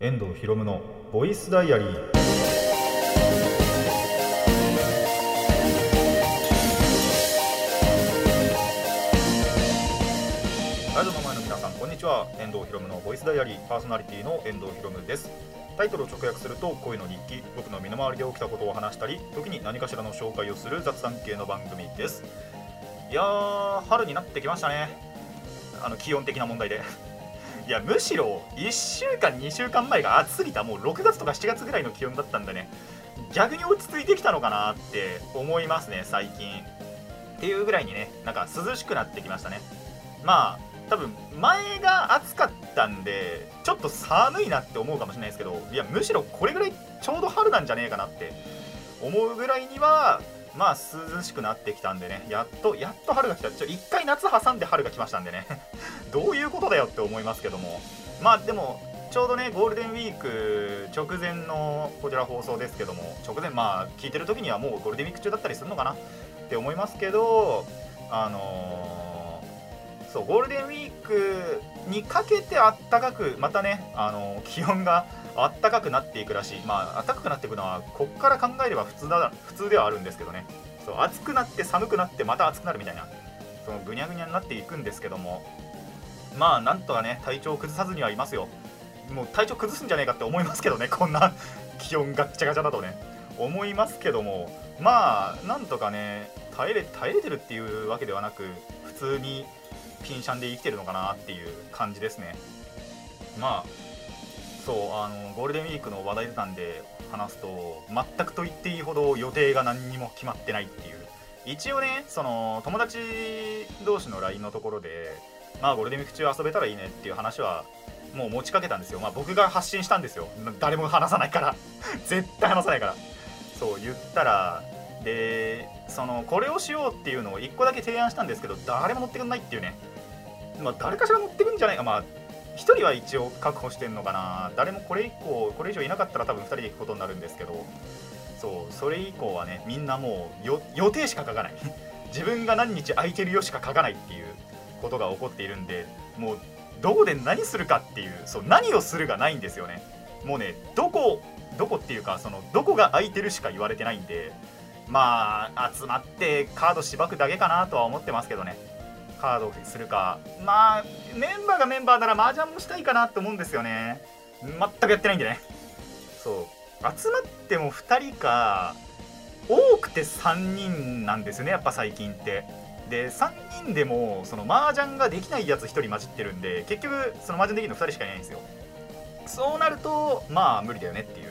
遠藤博夢のボイスダイアリー。ラジオの前の皆さんこんにちは。遠藤博夢のボイスダイアリー。パーソナリティの遠藤博夢です。タイトルを直訳すると恋の日記。僕の身の回りで起きたことを話したり時に何かしらの紹介をする雑談系の番組です。いやー春になってきましたね。あの気温的な問題で。いやむしろ1週間2週間前が暑すぎたもう6月とか7月ぐらいの気温だったんでね。逆に落ち着いてきたのかなって思いますね最近。っていうぐらいにねなんか涼しくなってきましたね。まあ多分前が暑かったんでちょっと寒いなって思うかもしれないですけどいやむしろこれぐらいちょうど春なんじゃねえかなって思うぐらいにはまあ涼しくなってきたんでねやっとやっと春が来た。ちょ一回夏挟んで春が来ましたんでね。どういうことだよって思いますけども。まあでもちょうどねゴールデンウィーク直前のこちら放送ですけども直前まあ聞いてる時にはもうゴールデンウィーク中だったりするのかな？って思いますけどあのーそうゴールデンウィークにかけてあったかくまたね、あの気温があったかくなっていくらしい。まあ暖かくなっていくのはこっから考えれば普通だ普通ではあるんですけどね。そう暑くなって寒くなってまた暑くなるみたいなそのぐにゃぐにゃになっていくんですけども。まあなんとかね体調を崩さずにはいますよ。もう体調崩すんじゃねえかって思いますけどね こんな気温ガッチャガチャだとね。思いますけども。まあなんとかね耐えれ耐えれてるっていうわけではなく普通にピンシャンで生きてるのかなっていう感じですね。まあそうあのゴールデンウィークの話題なんで話すと全くと言っていいほど予定が何にも決まってないっていう。一応ねその友達同士の LINE のところでまあゴールデンウィーク中遊べたらいいねっていう話はもう持ちかけたんですよ。まあ僕が発信したんですよ。誰も話さないから。絶対話さないから。そう言ったらでそのこれをしようっていうのを1個だけ提案したんですけど誰も乗ってくんないっていうね。まあ誰かしら乗ってくんじゃないか。まあ1人は一応確保してんのかな。誰もこれ以降これ以上いなかったら多分2人で行くことになるんですけど。そうそれ以降はねみんなもう予定しか書かない。自分が何日空いてるよしか書かないっていうことが起こっているんでもうどこで何するかっていうそう何をするがないんですよね。もうねどこどこっていうかそのどこが空いてるしか言われてないんでまあ集まってカードしばくだけかなとは思ってますけどね。カードにするか。まあメンバーがメンバーなら麻雀もしたいかなと思うんですよね。全くやってないんでね。そう。集まっても2人か多くて3人なんですよねやっぱ最近って。で3人でもその麻雀ができないやつ1人混じってるんで結局その麻雀できるの2人しかいないんですよ。そうなるとまあ無理だよねっていう。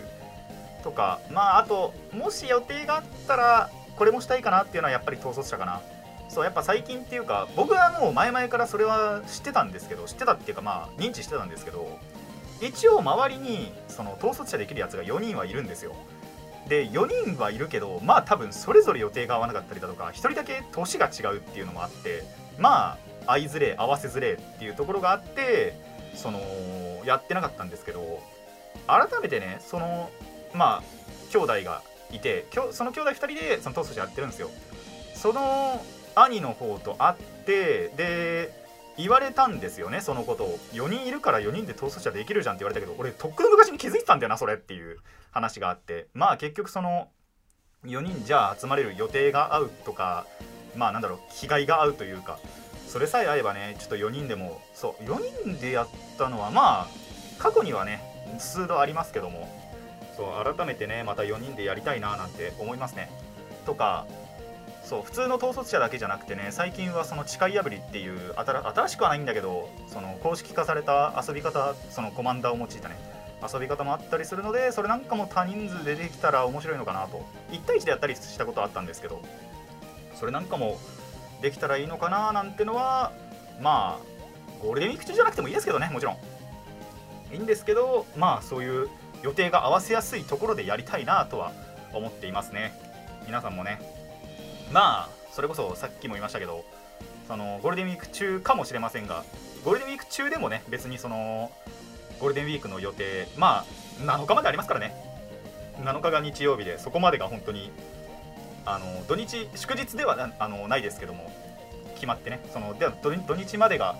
とかまああともし予定があったらこれもしたいかなっていうのはやっぱり統率者かな。そうやっぱ最近っていうか僕はもう前々からそれは知ってたんですけど知ってたっていうかまあ認知してたんですけど一応周りにその統率者できるやつが4人はいるんですよ。で4人はいるけどまあ多分それぞれ予定が合わなかったりだとか1人だけ年が違うっていうのもあってまあ合いづれ合わせづれっていうところがあってそのやってなかったんですけど改めてねそのまあ兄弟がいてきょその兄弟2人でその統率者やってるんですよ。その兄の方と会ってで言われたんですよねそのことを。4人いるから4人で統率者できるじゃんって言われたけど俺とっくの昔に気づいてたんだよなそれっていう話があって。まあ結局その4人じゃあ集まれる予定が合うとかまあなんだろう気概が合うというかそれさえ合えばねちょっと4人でもそう4人でやったのはまあ過去にはね数度ありますけどもそう改めてねまた4人でやりたいななんて思いますね。とかそう普通の統率者だけじゃなくてね最近はその誓い破りっていう新しくはないんだけどその公式化された遊び方そのコマンダーを用いたね遊び方もあったりするのでそれなんかも多人数でできたら面白いのかなと。1対1でやったりしたことあったんですけどそれなんかもできたらいいのかななんてのはまあゴールデンウィーク中じゃなくてもいいですけどねもちろん。いいんですけどまあそういう予定が合わせやすいところでやりたいなとは思っていますね。皆さんもねまあそれこそさっきも言いましたけどそのゴールデンウィーク中かもしれませんがゴールデンウィーク中でもね別にそのゴールデンウィークの予定まあ7日までありますからね。7日が日曜日でそこまでが本当にあの土日祝日ではなあのないですけども決まってね。そのでは土土日までが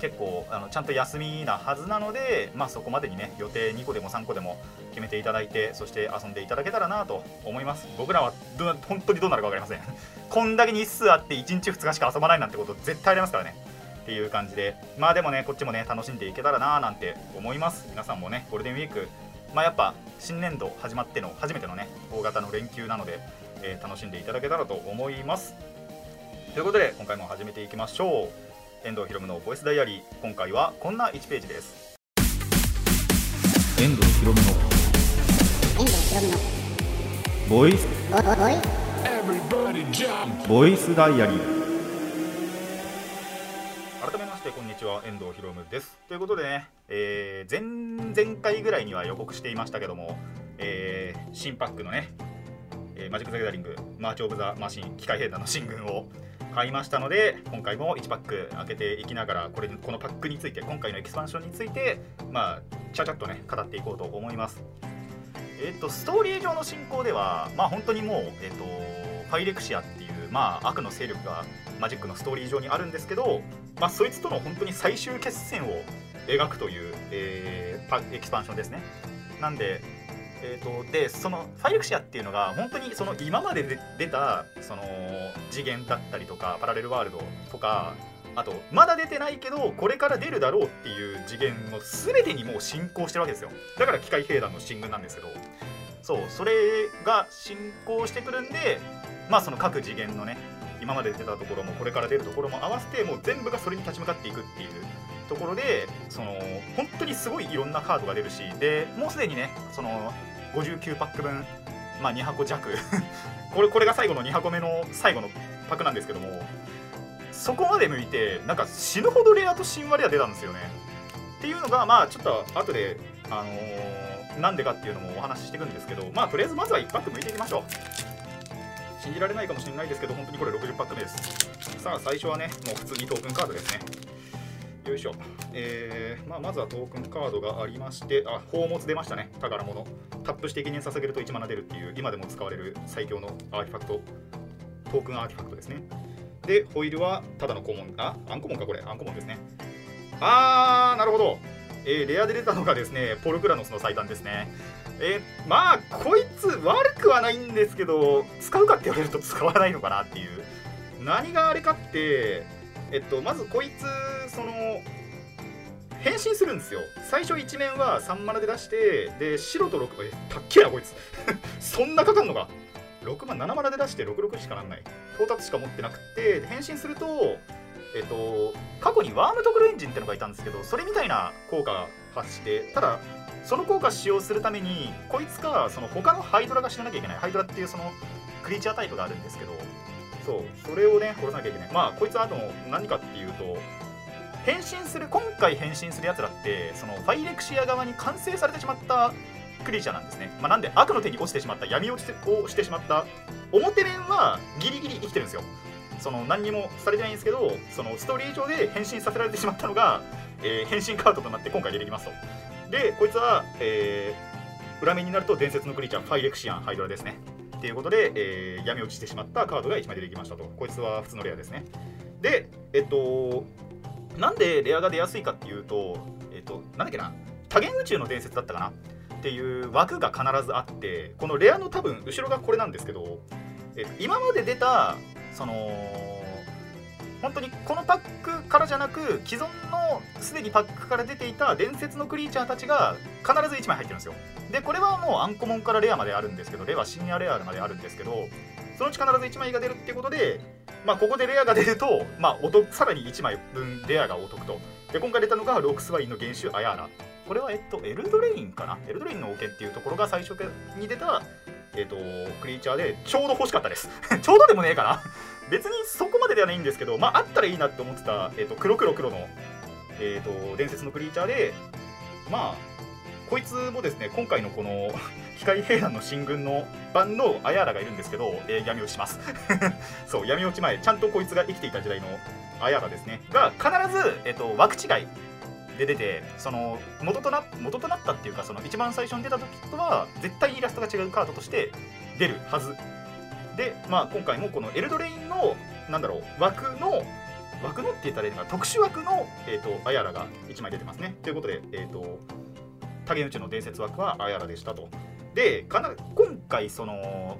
結構あのちゃんと休みなはずなので、まあ、そこまでにね予定2個でも3個でも決めていただいてそして遊んでいただけたらなと思います。僕らはど本当にどうなるか分かりません。こんだけ日数あって1日2日しか遊ばないなんてこと絶対ありますからね。っていう感じで。まあでもねこっちもね楽しんでいけたらななんて思います。皆さんもねゴールデンウィーク。まあやっぱ新年度始まっての初めてのね大型の連休なので、えー、楽しんでいただけたらと思います。ということで今回も始めていきましょう。遠藤ひろむのボイスダイアリー。今回はこんな1ページです。遠藤ひろむのボイス。ボイスダイアリー。改めましてこんにちは遠藤ひろむです。ということでね、えー、前々回ぐらいには予告していましたけども、えー、新パックのね、えー、マジック・ザ・ギャザリングマーチ・オブ・ザ・マシン機械兵団の進軍を買いましたので今回も1パック開けていきながらこれこのパックについて今回のエキスパンションについてまあちゃちゃっとね語っていこうと思いますえっ、とストーリー上の進行ではまあ本当にもうえっ、とファイレクシアっていうまあ悪の勢力がマジックのストーリー上にあるんですけど、まあ、そいつとの本当に最終決戦を描くという、えー、エキスパンションですね。なんで、えーと、でそのファイレクシアっていうのが本当にその今まで出たその次元だったりとかパラレルワールドとかあとまだ出てないけどこれから出るだろうっていう次元の全てにもう進行してるわけですよ。だから機械兵団の進軍なんですけど。そうそれが進行してくるんでまあその各次元のね今まで出たところもこれから出るところも合わせてもう全部がそれに立ち向かっていくっていうところでその本当にすごいいろんなカードが出るしでもうすでにねその59パック分、まあ、2箱弱。これこれが最後の2箱目の最後のパックなんですけどもそこまで向いてなんか死ぬほどレアと神話レア出たんですよね。っていうのがまあちょっと後であのー、なんでかっていうのもお話ししていくんですけどまあとりあえずまずは1パック向いていきましょう。信じられないかもしれないですけど本当にこれ60パック目です。さあ最初はねもう普通にトークンカードですね。よいしょ、えーまあ、まずはトークンカードがありましてあ宝物出ましたね。宝物。タップして生け贄捧げると1マナ出るっていう今でも使われる最強のアーティファクト。トークンアーティファクトですね。でフォイルはただのコモンあアンコモンかこれ。アンコモンですね。あーなるほど。えー、レアで出たのがですねポルクラノスの再誕ですね。えー、まあこいつ悪くはないんですけど使うかって言われると使わないのかなっていう。何があれかってえっとまずこいつその変身するんですよ。最初1面は3マナで出してで白と6えたっけやこいつ。そんなかかんのか。6万7マナで出して66しかなんない。到達しか持ってなくて変身するとえっと過去にワームトグルエンジンってのがいたんですけどそれみたいな効果発してただその効果使用するためにこいつかその他のハイドラが死ななきゃいけない。ハイドラっていうそのクリーチャータイプがあるんですけどそうそれをね殺さなきゃいけない。まあこいつはあと何かっていうと変身する今回変身するやつらってそのファイレクシア側に完成されてしまったクリーチャーなんですね、まあ、なんで悪の手に落ちてしまった闇落ちをしてしまった表面はギリギリ生きてるんですよ。その何にもされてないんですけどそのストーリー上で変身させられてしまったのが、えー、変身カードとなって今回出てきますと。でこいつは、えー、裏面になると伝説のクリーチャーファイレクシアンハイドラですね。っていうことで、えー、闇落ちしてしまったカードが1枚出てきましたと。こいつは普通のレアですね。でえっとなんでレアが出やすいかっていうとえっとなんだっけな多元宇宙の伝説だったかな？っていう枠が必ずあってこのレアの多分後ろがこれなんですけど、えっと、今まで出たその本当にこのパックからじゃなく既存のすでにパックから出ていた伝説のクリーチャーたちが必ず1枚入ってるんですよ。でこれはもうアンコモンからレアまであるんですけどレア神話レアまであるんですけどそのうち必ず1枚が出るっていうことでまあここでレアが出るとまあお得さらに1枚分レアがお得と。で今回出たのがロークスワインの元首アヤラ。これはえっとエルドレインかな？エルドレインのオケっていうところが最初に出たえっとクリーチャーでちょうど欲しかったです。ちょうどでもねえかな？別にそこまでではないんですけど、まあ、あったらいいなって思ってた、えーと、黒黒黒の、えーと、伝説のクリーチャーで、まあ、こいつもですね、今回のこの 機械兵団の進軍の版のアヤーラがいるんですけど、えー、闇落ちます。そう、闇落ち前、ちゃんとこいつが生きていた時代のアヤーラですね、が必ず、えーと、枠違いで出て、その元とな元となったっていうか、その一番最初に出た時とは、絶対イラストが違うカードとして出るはずで、まあ、今回もこのエルドレインのなんだろう枠の枠のって言ったらいいのか特殊枠の、えーと、アヤラが1枚出てますね。ということで、えーと、多元宇宙の伝説枠はアヤラでしたと。でかな今回その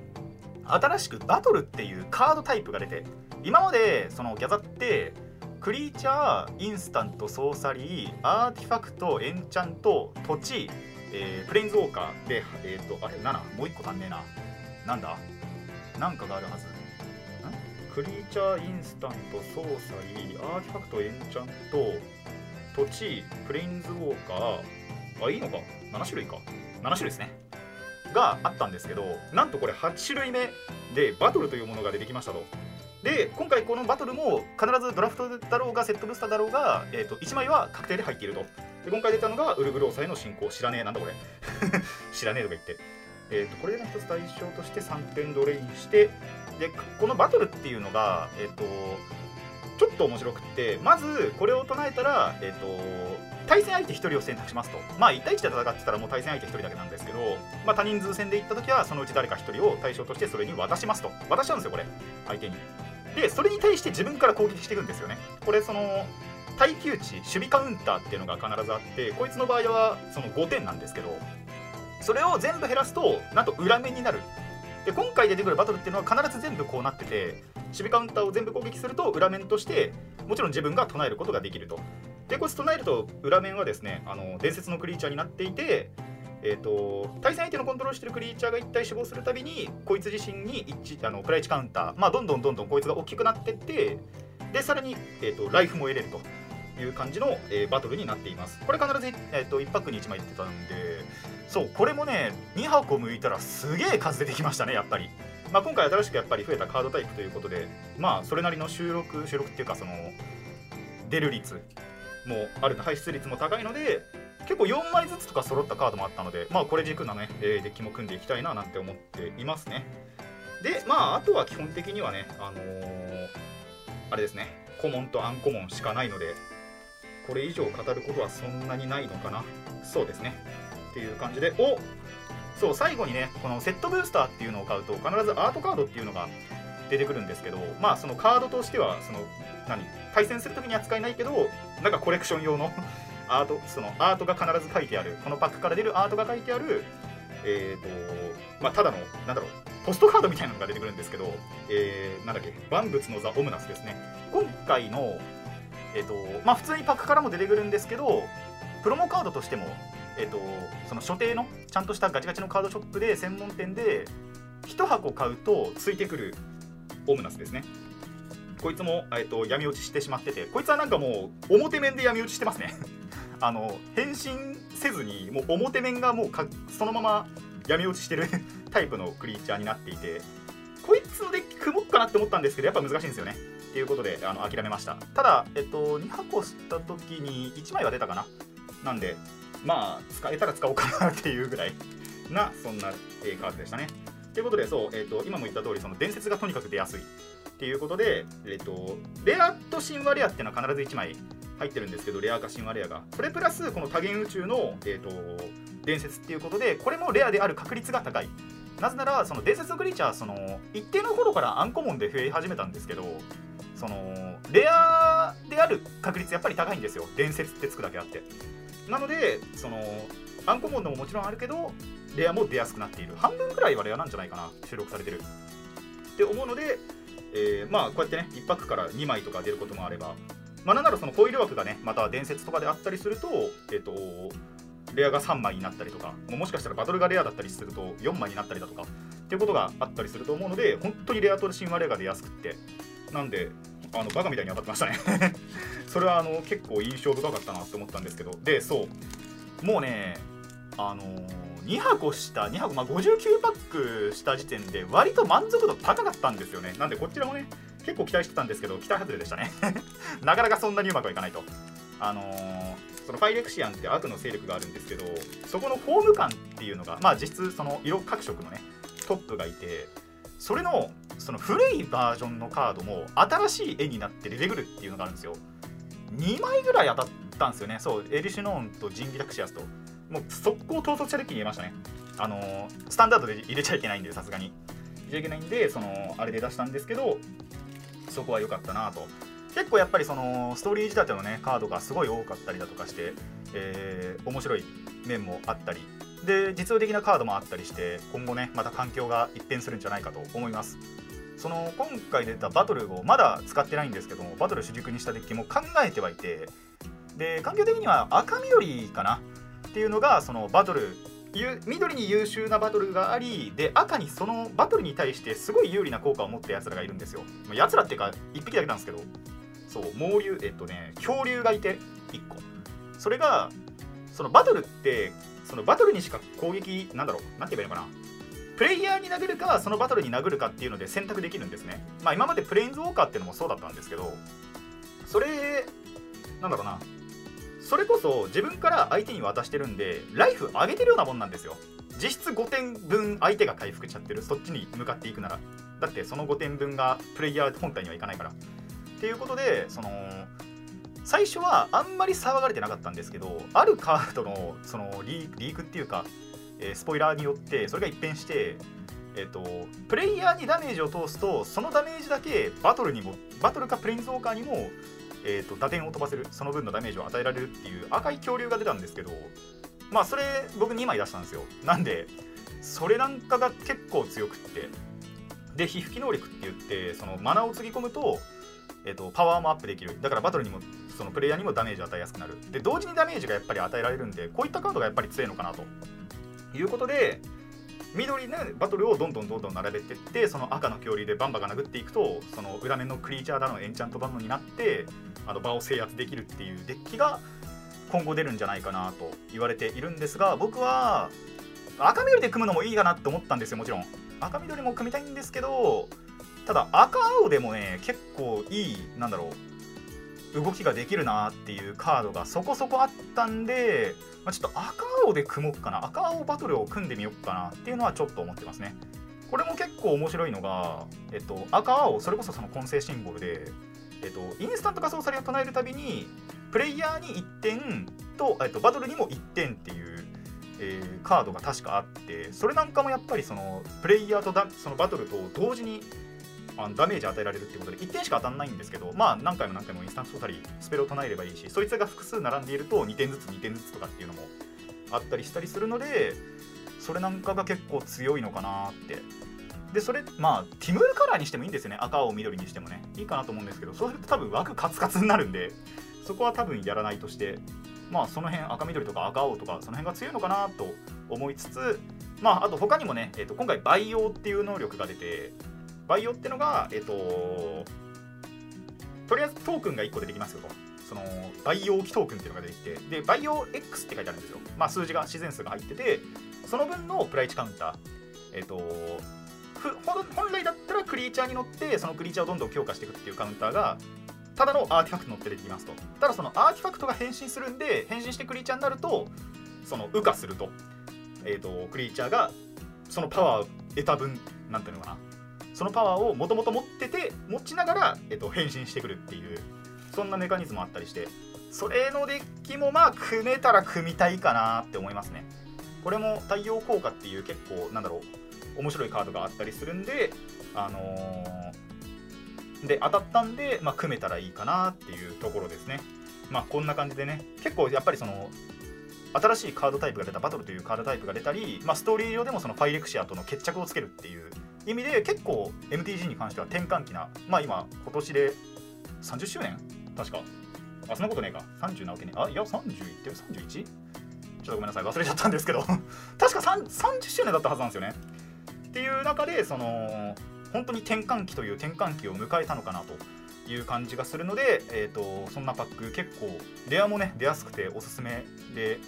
新しくバトルっていうカードタイプが出て今までそのギャザってクリーチャーインスタントソーサリーアーティファクトエンチャント土地、えー、プレインズウォーカーでえっ、ー、とあれ7もう1個足んねえな。なんだ？なんかがあるはず。クリーチャーインスタントソーサリーアーティファクトエンチャント土地プレインズウォーカー。あいいのか。7種類か。7種類ですね。があったんですけどなんとこれ8種類目でバトルというものが出てきましたと。で今回このバトルも必ずドラフトだろうがセットブースターだろうが、えーと、1枚は確定で入っていると。で今回出たのがウルグローサイの進行。知らねえなんだこれ。知らねえとか言ってえーと、これでの一つ対象として3点ドレインしてでこのバトルっていうのが、えーと、ちょっと面白くってまずこれを唱えたら、えーと、対戦相手1人を選択しますと。まあ1対1で戦ってたらもう対戦相手1人だけなんですけど、まあ、多人数戦で行った時はそのうち誰か1人を対象としてそれに渡しますと。渡しちゃうんですよこれ。相手に。でそれに対して自分から攻撃していくんですよね。これその耐久値守備カウンターっていうのが必ずあってこいつの場合はその5点なんですけどそれを全部減らすとなんと裏面になる。で今回出てくるバトルっていうのは必ず全部こうなってて守備カウンターを全部攻撃すると裏面としてもちろん自分が唱えることができると。でこいつ唱えると裏面はですねあの伝説のクリーチャーになっていてえーと、対戦相手のコントロールしてるクリーチャーが1体死亡するたびにこいつ自身に1あのプライチカウンター、まあ、どんどんどんどんこいつが大きくなってってでさらに、えーとライフも得れると。いう感じの、えー、バトルになっています。これ必ず、えーと、1パックに1枚出てたんでそうこれもね2箱向いたらすげえ数出てきましたねやっぱり、まあ、今回新しくやっぱり増えたカードタイプということでまあそれなりの収録収録っていうかその出る率もあるの排出率も高いので結構4枚ずつとか揃ったカードもあったのでまあこれ軸なね、えー、デッキも組んでいきたいななんて思っていますね。でまああとは基本的にはねあのー、あれですねコモンとアンコモンしかないのでこれ以上語ることはそんなにないのかな？そうですね。っていう感じでおそう最後にねこのセットブースターっていうのを買うと必ずアートカードっていうのが出てくるんですけどまあそのカードとしてはその何？対戦する時には使えないけどなんかコレクション用の アートそのアートが必ず書いてあるこのパックから出るアートが書いてあるえーとまあ、ただのなんだろうポストカードみたいなのが出てくるんですけど、えー、なんだっけ？万物のザ・オムナスですね。今回のえっ、とまあ普通にパックからも出てくるんですけどプロモカードとしてもえっ、とその所定のちゃんとしたガチガチのカードショップで専門店で1箱買うとついてくるオムナスですね。こいつも、えーと、闇落ちしてしまっててこいつはなんかもう表面で闇落ちしてますね。あの変身せずにもう表面がもうかそのまま闇落ちしてる タイプのクリーチャーになっていてこいつのデッキ組もうかなって思ったんですけどやっぱ難しいんですよね。ていうことであの諦めました。ただ、えっと、2箱した時に1枚は出たかな？なんでまあ使えたら使おうかなっていうぐらいなそんな、えー、カードでしたね。ということでそう、えーと、今も言った通りそり伝説がとにかく出やすいっていうことで、えーと、レアと神話レアっていうのは必ず1枚入ってるんですけどレアか神話レアがそれプラスこの多元宇宙の、えーと伝説っていうことでこれもレアである確率が高い。なぜならその伝説のクリーチャーその一定の頃からアンコモンで増え始めたんですけどそのレアである確率やっぱり高いんですよ。伝説ってつくだけあって。なのでそのアンコモンでももちろんあるけどレアも出やすくなっている。半分くらいはレアなんじゃないかな収録されてる。って思うので、えー、まあこうやってね1パックから2枚とか出ることもあれば。まあなんならそのコイル枠がねまた伝説とかであったりするとえっ、ー、とレアが3枚になったりとかももしかしたらバトルがレアだったりすると4枚になったりだとかっていうことがあったりすると思うので本当にレアと神話レアが出やすくって。なんであのバカみたいに当たってましたね。それはあの結構印象深かったなって思ったんですけど。でそう。もうねあのー、2箱した2箱、まあ、59パックした時点で割と満足度高かったんですよね。なんでこちらもね結構期待してたんですけど期待外れでしたね。なかなかそんなにうまくはいかないと。あのー、そのファイレクシアンって悪の勢力があるんですけどそこのフォーム感っていうのがまあ実質その色各色のねトップがいてそれのその古いバージョンのカードも新しい絵になって出てくるっていうのがあるんですよ。2枚ぐらい当たったんですよね。そうエリシュノーンとジンギラクシアスと。もう速攻統率者デッキに入れましたね。あのー、スタンダードで入れちゃいけないんでさすがに。入れちゃいけないんでそのあれで出したんですけどそこは良かったなと。結構やっぱりそのストーリー仕立てのねカードがすごい多かったりだとかして、えー、面白い面もあったり。で実用的なカードもあったりして今後ねまた環境が一変するんじゃないかと思います。その今回出たバトルをまだ使ってないんですけどもバトル主軸にしたデッキも考えてはいてで環境的には赤緑かなっていうのがそのバトル緑に優秀なバトルがありで赤にそのバトルに対してすごい有利な効果を持ったやつらがいるんですよ。やつらっていうか1匹だけなんですけどそう猛竜えっとね恐竜がいて1個。それがそのバトルってそのバトルにしか攻撃なんだろうなんて言えばいいのかな。プレイヤーに殴るかそのバトルに殴るかっていうので選択できるんですね。まあ今までプレインズウォーカーっていうのもそうだったんですけどそれなんだろうな。それこそ自分から相手に渡してるんでライフ上げてるようなもんなんですよ。実質5点分相手が回復しちゃってる。そっちに向かっていくなら。だってその5点分がプレイヤー本体にはいかないから。っていうことでその最初はあんまり騒がれてなかったんですけどあるカードのそのリークっていうか、えー、スポイラーによってそれが一変してえーと、プレイヤーにダメージを通すとそのダメージだけバトルにもバトルかプレインズウォーカーにもえーと、打点を飛ばせる。その分のダメージを与えられるっていう赤い恐竜が出たんですけどまあそれ僕2枚出したんですよ。なんでそれなんかが結構強くってで皮膚機能力って言ってそのマナをつぎ込むと,、えーと、パワーもアップできる。だからバトルにもそのプレイヤーにもダメージを与えやすくなる。で同時にダメージがやっぱり与えられるんでこういったカードがやっぱり強いのかなと。いうことで緑のバトルをどんどんどんどん並べていってその赤の恐竜でバンバが殴っていくとその裏面のクリーチャーだのエンチャントバンドになってあの場を制圧できるっていうデッキが今後出るんじゃないかなと言われているんですが僕は赤緑で組むのもいいかなって思ったんですよもちろん。赤緑も組みたいんですけどただ赤青でもね結構いいなんだろう動きができるなっていうカードがそこそこあったんでまあ、ちょっと赤青で組もうかな。赤青バトルを組んでみようかなっていうのはちょっと思ってますね。これも結構面白いのが、えっと、赤青それこそその混成シンボルで、えっと、インスタント仮想サリを唱えるたびにプレイヤーに1点と、えっと、バトルにも1点っていう、えー、カードが確かあってそれなんかもやっぱりそのプレイヤーとだそのバトルと同時にあのダメージ与えられるってことで1点しか当たんないんですけどまあ何回も何回もインスタントソータリースペルを唱えればいいしそいつが複数並んでいると2点ずつ2点ずつとかっていうのもあったりしたりするのでそれなんかが結構強いのかなって。でそれまあティムールカラーにしてもいいんですよね。赤青緑にしてもね。いいかなと思うんですけどそうすると多分枠カツカツになるんでそこは多分やらないとしてまあその辺赤緑とか赤青とかその辺が強いのかなと思いつつまああと他にもね、えー、と今回培養っていう能力が出てバイオってのが、えっと、とりあえずトークンが1個出てきますよと。その、培養機トークンっていうのが出てきて、で、バイオ X って書いてあるんですよ。まあ、数字が、自然数が入ってて、その分のプライチカウンター、えっと、本来だったらクリーチャーに乗って、そのクリーチャーをどんどん強化していくっていうカウンターが、ただのアーティファクト乗って出てきますと。ただそのアーティファクトが変身するんで、変身してクリーチャーになると、その、羽化すると、えっ、と、クリーチャーが、そのパワーを得た分、なんていうのかな、そのパワーをもともと持ってて持ちながら、えっと、変身してくるっていうそんなメカニズムあったりしてそれのデッキもまあ組めたら組みたいかなって思いますね。これも太陽効果っていう結構なんだろう面白いカードがあったりするんであのー、で当たったんで、まあ、組めたらいいかなっていうところですね。まあこんな感じでね。結構やっぱりその新しいカードタイプが出たバトルというカードタイプが出たり、まあ、ストーリー上でもそのファイレクシアとの決着をつけるっていう意味で結構 MTG に関しては転換期なまあ今今年で30周年確か。あそんなことねえか。30なわけね。あいや30いってる？31? ち？ょっとごめんなさい忘れちゃったんですけど。確か30周年だったはずなんですよね。っていう中でその本当に転換期という転換期を迎えたのかなという感じがするので、えーと、そんなパック結構レアもね出やすくておすすめで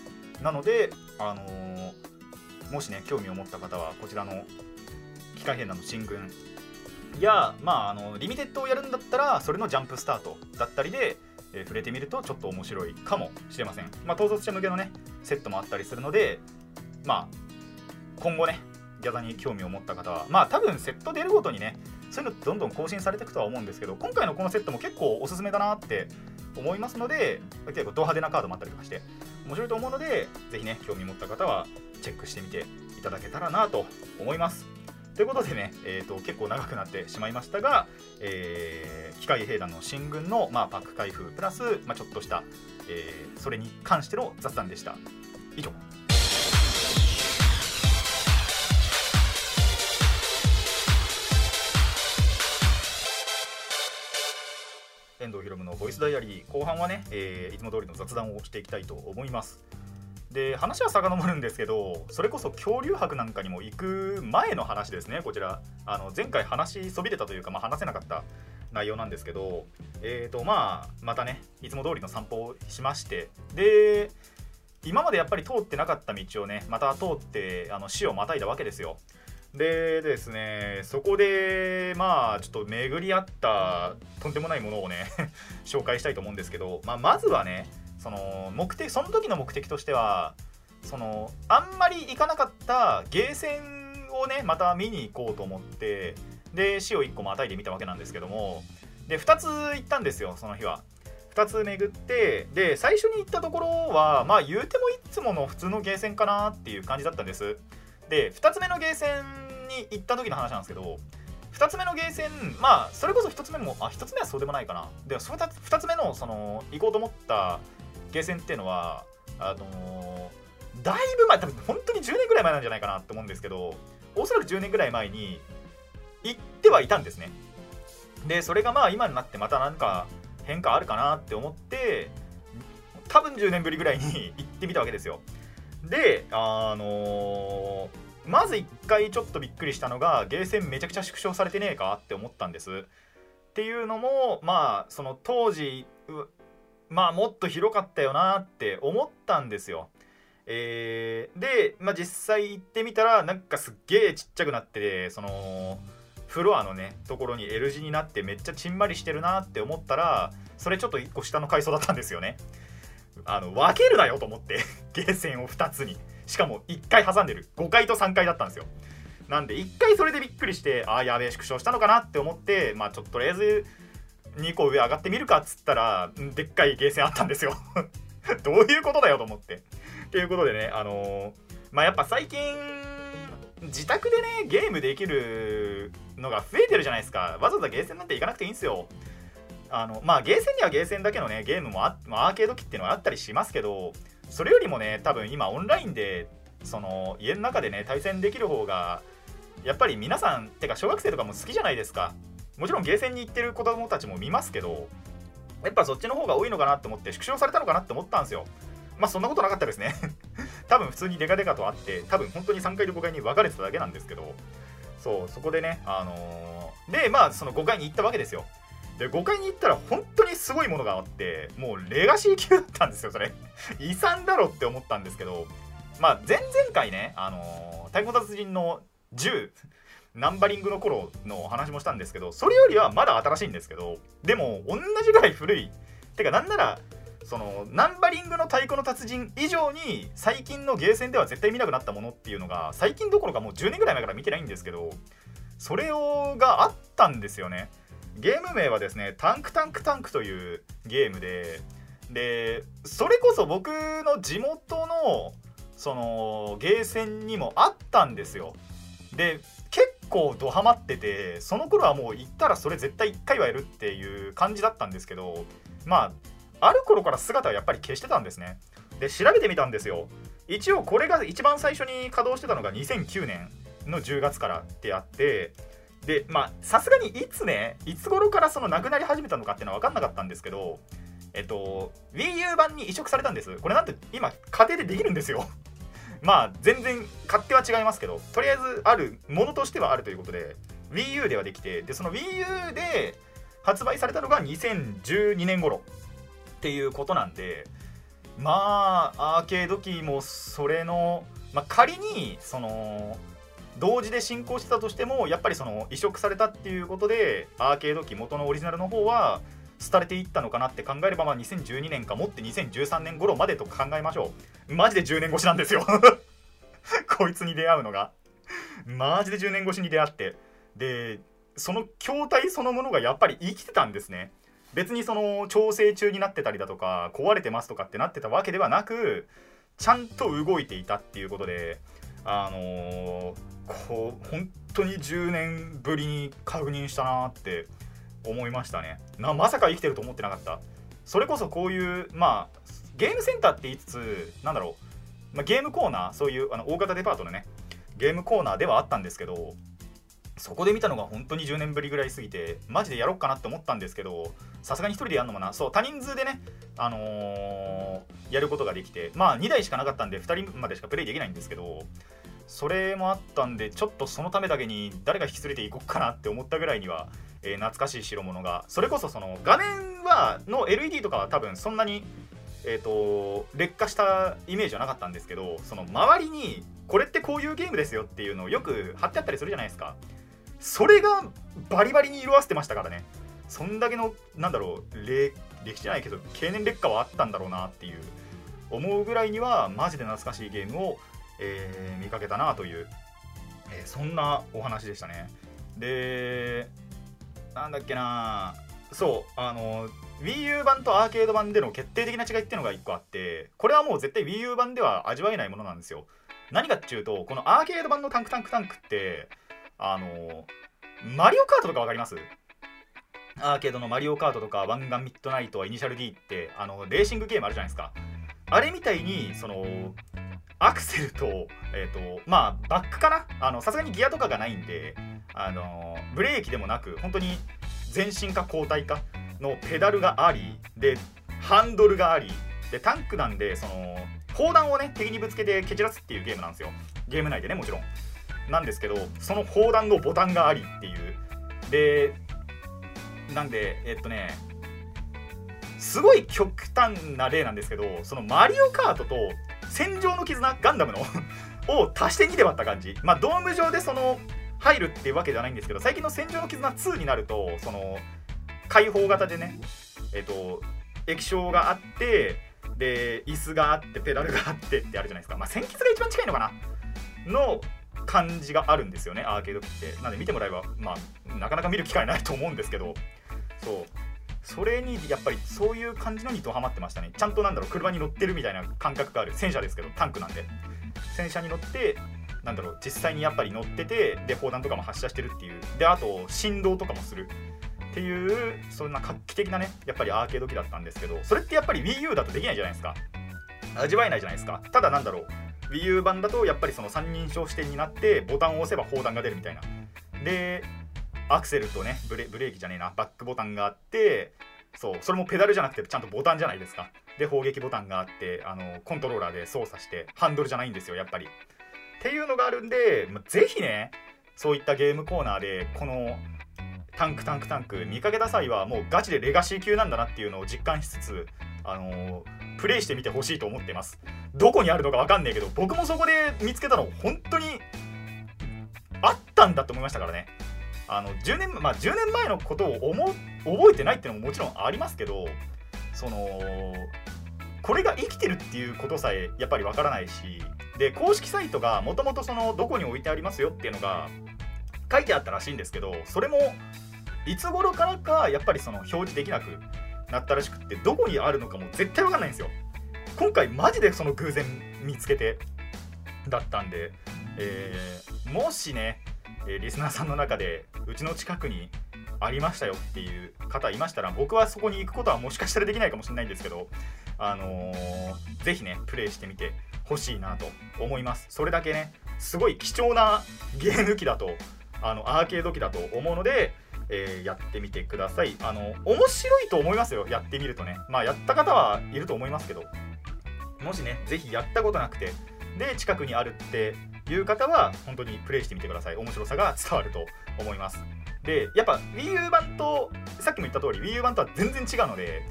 なので、あのー、もしね興味を持った方はこちらの機械兵団の進軍。や、まあ、あのリミテッドをやるんだったらそれのジャンプスタートだったりで、えー、触れてみるとちょっと面白いかもしれません、まあ、統率者向けのねセットもあったりするのでまあ今後ねギャザに興味を持った方はまあ多分セット出るごとにねそういうのどんどん更新されていくとは思うんですけど今回のこのセットも結構おすすめだなって思いますので結構ド派手なカードもあったりとかして面白いと思うのでぜひね興味持った方はチェックしてみていただけたらなと思います。ということでね、えーと、結構長くなってしまいましたが、えー、機械兵団の進軍の、まあ、パック開封プラス、まあ、ちょっとした、えー、それに関しての雑談でした。以上。遠藤ひろむのボイスダイアリー後半はね、えー、いつも通りの雑談をしていきたいと思います。で話は遡るんですけどそれこそ恐竜博なんかにも行く前の話ですね。こちら。あの前回話しそびれたというか、まあ、話せなかった内容なんですけど。えーとまあまたねいつも通りの散歩をしまして。で今までやっぱり通ってなかった道をねまた通ってあの死をまたいだわけですよ。でですねそこでまあちょっと巡り合ったとんでもないものをね 紹介したいと思うんですけど、まあ、まずはねその目的その時の目的としてはそのあんまり行かなかったゲーセンをねまた見に行こうと思ってで死を1個またいでみたわけなんですけどもで2つ行ったんですよその日は。2つ巡ってで最初に行ったところはまあ言うてもいつもの普通のゲーセンかなっていう感じだったんです。で2つ目のゲーセンに行った時の話なんですけど2つ目のゲーセンまあそれこそ1つ目もあ1つ目はそうでもないかな。で2つ目のその行こうと思ったゲーセンっていうのはあのー、だいぶ前多分本当に10年ぐらい前なんじゃないかなと思うんですけどおそらく10年ぐらい前に行ってはいたんですね。でそれがまあ今になってまた何か変化あるかなって思って多分10年ぶりぐらいに 行ってみたわけですよ。であのー、まず1回ちょっとびっくりしたのがゲーセンめちゃくちゃ縮小されてねえかって思ったんです。っていうのもまあその当時まあもっと広かったよなって思ったんですよ。えー、で、まあ、実際行ってみたらなんかすっげえちっちゃくなってそのフロアのねところに L 字になってめっちゃちんまりしてるなって思ったらそれちょっと1個下の階層だったんですよね。あの分けるなよと思って ゲーセンを2つにしかも1回挟んでる5階と3階だったんですよ。なんで1回それでびっくりしてああやべえ縮小したのかなって思ってまあちょっととりあえず2個上上がってみるかっつったらでっかいゲーセンあったんですよ。どういうことだよと思って。っていうことでねあのー、まあやっぱ最近自宅でねゲームできるのが増えてるじゃないですか。わざわざゲーセンなんて行かなくていいんですよ。あのまあゲーセンにはゲーセンだけのねゲームも、あ、アーケード機っていうのはあったりしますけどそれよりもね多分今オンラインでその家の中でね対戦できる方がやっぱり皆さんてか小学生とかも好きじゃないですか。もちろんゲーセンに行ってる子供たちも見ますけどやっぱそっちの方が多いのかなって思って縮小されたのかなって思ったんですよ。まあそんなことなかったですね。多分普通にデカデカとあって多分本当に3階と5階に分かれてただけなんですけどそうそこでねあのー、でまあその5階に行ったわけですよ。で5階に行ったら本当にすごいものがあってもうレガシー級だったんですよそれ。遺産だろって思ったんですけどまあ前々回ねあのー、太鼓達人の10ナンバリングの頃の話もしたんですけどそれよりはまだ新しいんですけどでも同じぐらい古い。てかなんならそのナンバリングの太鼓の達人以上に最近のゲーセンでは絶対見なくなったものっていうのが最近どころかもう10年ぐらい前から見てないんですけどそれをがあったんですよね。ゲーム名はですねタンクタンクタンクというゲームででそれこそ僕の地元のそのゲーセンにもあったんですよ。で結構ドハマっててその頃はもう行ったらそれ絶対1回はやるっていう感じだったんですけどまあある頃から姿はやっぱり消してたんですね。で調べてみたんですよ。一応これが一番最初に稼働してたのが2009年の10月からってあってでまあさすがにいつねいつ頃からそのなくなり始めたのかっていうのは分かんなかったんですけどえっと WiiU 版に移植されたんです。これなんて今家庭でできるんですよ。まあ全然勝手は違いますけどとりあえずあるものとしてはあるということで WiiU ではできてでその WiiU で発売されたのが2012年頃っていうことなんでまあアーケード機もそれの、まあ、仮にその同時で進行してたとしてもやっぱりその移植されたっていうことでアーケード機元のオリジナルの方は廃れていったのかなって考えれば、まあ、2012年かもって2013年頃までと考えましょう。マジで10年越しなんですよ。こいつに出会うのが。マジで10年越しに出会って。でその筐体そのものがやっぱり生きてたんですね。別にその調整中になってたりだとか壊れてますとかってなってたわけではなくちゃんと動いていたっていうことであのー、こう本当に10年ぶりに確認したなって思いましたね。なまさか生きてると思ってなかった。それこそこういうまあゲームセンターって言いつつなんだろう、まあ、ゲームコーナーそういうあの大型デパートのねゲームコーナーではあったんですけどそこで見たのが本当に10年ぶりぐらい過ぎてマジでやろうかなって思ったんですけどさすがに1人でやるのもな。そう多人数でねあのー、やることができてまあ2台しかなかったんで2人までしかプレイできないんですけどそれもあったんでちょっとそのためだけに誰が引き連れていこうかなって思ったぐらいには、えー、懐かしい代物が。それこそその画面はの LED とかは多分そんなにえーと、劣化したイメージはなかったんですけどその周りにこれってこういうゲームですよっていうのをよく貼ってあったりするじゃないですか。それがバリバリに色あせてましたからね。そんだけのなんだろう歴史じゃないけど経年劣化はあったんだろうなっていう思うぐらいにはマジで懐かしいゲームを、えー、見かけたなという、えー、そんなお話でしたね。でなんだっけなそうあの WiiU 版とアーケード版での決定的な違いっていうのが1個あってこれはもう絶対 WiiU 版では味わえないものなんですよ。何かっていうとこのアーケード版のタンクタンクタンクってあのマリオカートとか分かります？アーケードのマリオカートとか湾岸ミッドナイトイニシャル D ってあのレーシングゲームあるじゃないですか。あれみたいにそのアクセルと,、えーとまあ、バックかな？さすがにギアとかがないんであのブレーキでもなく本当に前進か後退かのペダルがありでハンドルがありでタンクなんでその砲弾をね敵にぶつけて蹴散らすっていうゲームなんですよ。ゲーム内でねもちろん。なんですけどその砲弾のボタンがありっていう。でなんでえっとねすごい極端な例なんですけどそのマリオカートと戦場の絆ガンダムの を足して2で割った感じ。まあドーム上でその入るっていうわけじゃないんですけど最近の戦場の絆2になるとその開放型でねえっ、と液晶があってで椅子があってペダルがあってってあるじゃないですか。まあ戦術が一番近いのかな？の感じがあるんですよねアーケード機って。なんで見てもらえばまあなかなか見る機会ないと思うんですけど。そう。それにやっぱりそういう感じのにドハマってましたね。ちゃんとなんだろう車に乗ってるみたいな感覚がある。戦車ですけどタンクなんで。戦車に乗ってなんだろう実際にやっぱり乗っててで砲弾とかも発射してるっていう。であと振動とかもする。っていうそんな画期的なねやっぱりアーケード機だったんですけどそれってやっぱり WiiU だとできないじゃないですか。味わえないじゃないですか。ただなんだろう WiiU 版だとやっぱりその三人称視点になってボタンを押せば砲弾が出るみたいな。でアクセルとねブレブレーキじゃねえなバックボタンがあってそうそれもペダルじゃなくてちゃんとボタンじゃないですか。で砲撃ボタンがあってあのコントローラーで操作してハンドルじゃないんですよやっぱり。っていうのがあるんで、まぜひねそういったゲームコーナーでこのタンクタンクタンク見かけた際はもうガチでレガシー級なんだなっていうのを実感しつつあのー、プレイしてみてほしいと思ってます。どこにあるのか分かんないけど僕もそこで見つけたの本当にあったんだと思いましたからね。あの10年まあ10年前のことを思覚えてないっていうのももちろんありますけどそのこれが生きてるっていうことさえやっぱり分からないしで公式サイトがもともとそのどこに置いてありますよっていうのが書いてあったらしいんですけどそれもいつ頃からかやっぱりその表示できなくなったらしくってどこにあるのかも絶対わかんないんですよ。今回マジでその偶然見つけてだったんで、えー、もしね、えリスナーさんの中でうちの近くにありましたよっていう方いましたら僕はそこに行くことはもしかしたらできないかもしれないんですけどあのー、ぜひねプレイしてみてほしいなと思います。それだけねすごい貴重なゲーム機だとあのアーケード機だと思うのでえー、やってみてください。あの面白いと思いますよやってみるとね。まあやった方はいると思いますけど。もしね是非やったことなくてで近くにあるっていう方は本当にプレイしてみてください面白さが伝わると思いますでやっぱ WiiU 版とさっきも言った通り WiiU 版とは全然違うので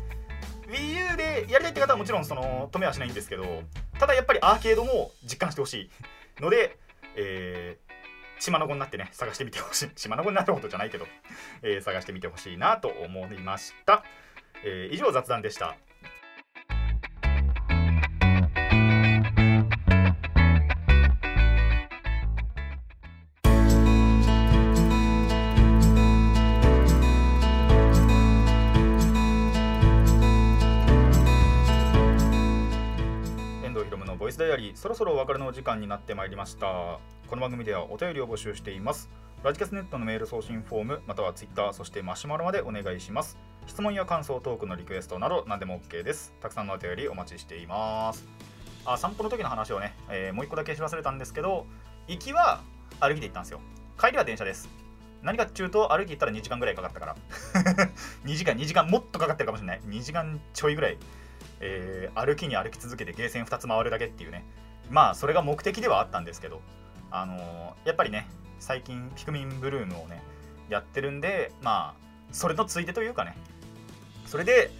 WiiU でやりたいって方はもちろんその止めはしないんですけどただやっぱりアーケードも実感してほしいので、えー島の子になってね、探してみてほしい。島の子になったことじゃないけど、えー、探してみてほしいなと思いました。えー、以上雑談でした。スダイアリーそろそろお別れの時間になってまいりました。この番組ではお便りを募集しています。ラジキャスネットのメール送信フォームまたはツイッターそしてマシュマロまでお願いします。質問や感想トークのリクエストなど何でも OK です。たくさんのお便りお待ちしています。あ散歩の時の話をね、えー、もう一個だけし忘れたんですけど行きは歩きで行ったんですよ。帰りは電車です。何かっていうと歩き行ったら2時間ぐらいかかったから。2時間2時間もっとかかってるかもしれない。2時間ちょいぐらい、えー、歩きに歩き続けてゲーセン2つ回るだけっていうね。まあそれが目的ではあったんですけどあのー、やっぱりね最近ピクミンブルームをねやってるんでまあそれのついでというかね。それで、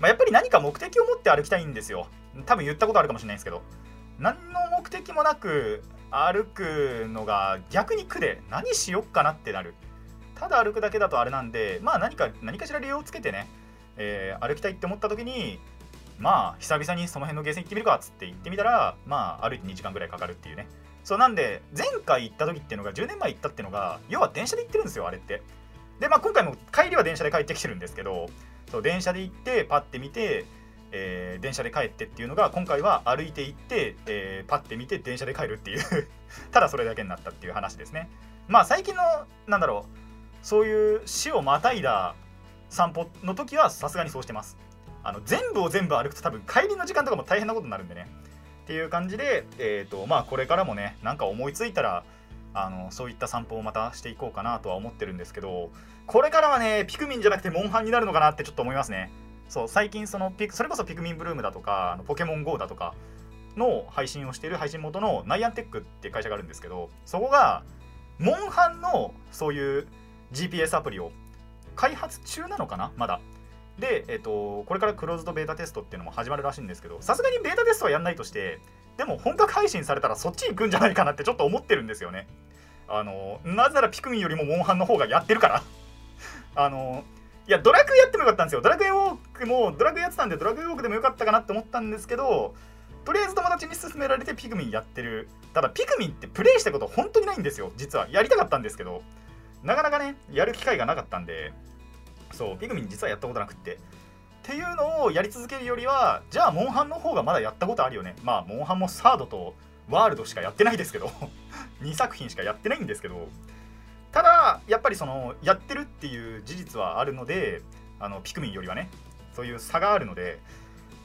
まあ、やっぱり何か目的を持って歩きたいんですよ。多分言ったことあるかもしれないですけど何の目的もなく歩くのが逆に苦で何しよっかなってなる。ただ歩くだけだとあれなんでまあ何か何かしら理由をつけてね、えー、歩きたいって思った時にまあ久々にその辺のゲーセン行ってみるかっつって行ってみたらまあ歩いて2時間ぐらいかかるっていうね。そうなんで前回行った時っていうのが10年前行ったっていうのが要は電車で行ってるんですよあれって。でまあ今回も帰りは電車で帰ってきてるんですけどそう電車で行ってパッて見てえー、電車で帰ってっていうのが今回は歩いて行って、えー、パッて見て電車で帰るっていう ただそれだけになったっていう話ですね。まあ最近のなんだろうそういう死をまたいだ散歩の時はさすがにそうしてます。あの全部を全部歩くと多分帰りの時間とかも大変なことになるんでね。っていう感じで、えーとまあ、これからもねなんか思いついたらあのそういった散歩をまたしていこうかなとは思ってるんですけどこれからはねピクミンじゃなくてモンハンになるのかなってちょっと思いますね。そう最近そのピそれこそピクミンブルームだとかあのポケモン GO だとかの配信をしている配信元のナイアンテックっていう会社があるんですけどそこがモンハンのそういう GPS アプリを開発中なのかなまだ。で、えっと、これからクローズドベータテストっていうのも始まるらしいんですけど、さすがにベータテストはやんないとして、でも本格配信されたらそっち行くんじゃないかなってちょっと思ってるんですよね。あの、なぜならピクミンよりもモンハンの方がやってるから あの、いや、ドラクエやってもよかったんですよ。ドラクエウォークも、ドラクエやってたんで、ドラクエウォークでもよかったかなって思ったんですけど、とりあえず友達に勧められてピクミンやってる。ただ、ピクミンってプレイしたこと本当にないんですよ。実は。やりたかったんですけど、なかなかね、やる機会がなかったんで、そう、ピクミン実はやったことなくって。っていうのをやり続けるよりはじゃあモンハンの方がまだやったことあるよね。まあモンハンもサードとワールドしかやってないですけど。2作品しかやってないんですけど。ただやっぱりそのやってるっていう事実はあるのであのピクミンよりはね。そういう差があるので。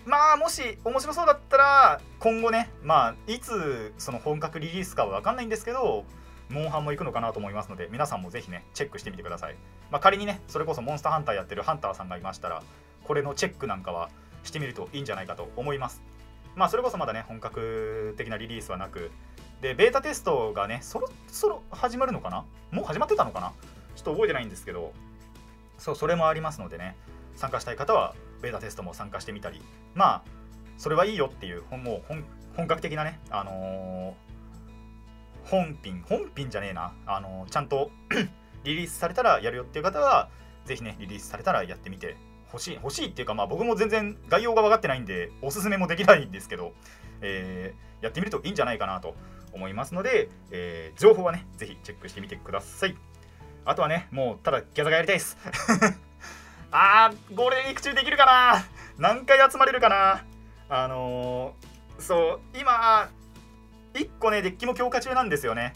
まあもし面白そうだったら今後ねまあいつその本格リリースかは分かんないんですけどモンハンも行くのかなと思いますので皆さんもぜひねチェックしてみてください、まあ、仮にねそれこそモンスターハンターやってるハンターさんがいましたらこれのチェックなんかはしてみるといいんじゃないかと思います。まあそれこそまだね本格的なリリースはなくでベータテストがねそろそろ始まるのかな？もう始まってたのかな？ちょっと覚えてないんですけどそうそれもありますのでね参加したい方はベータテストも参加してみたり。まあそれはいいよっていうもう本格的なねあのー、本品本品じゃねえな。あの、ちゃんと リリースされたらやるよっていう方はぜひねリリースされたらやってみて欲しい欲しいっていうかまあ僕も全然概要が分かってないんでおすすめもできないんですけど、えー、やってみるといいんじゃないかなと思いますので、えー、情報はねぜひチェックしてみてください。あとはねもうただギャザがやりたいです。あーゴールデンウィーク中できるかな。何回集まれるかな。あのー、そう今1個ねデッキも強化中なんですよね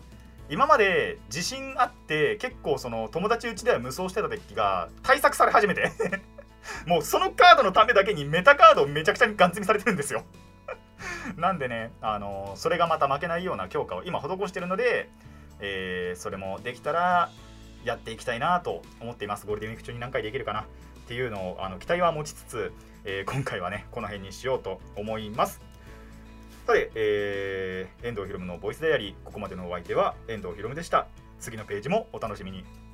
今まで自信あって結構その友達うちでは無双してたデッキが対策され始めて もうそのカードのためだけにメタカードをめちゃくちゃにガン積みされてるんですよ なんでね、あの、それがまた負けないような強化を今施してるので、えー、それもできたらやっていきたいなと思っています。ゴールデンウィーク中に何回できるかなっていうのをあの期待は持ちつつ、えー、今回はね、この辺にしようと思います。さて、えー、遠藤ひろむのボイスダイアリー、ここまでのお相手は遠藤ひろむでした。次のページもお楽しみに。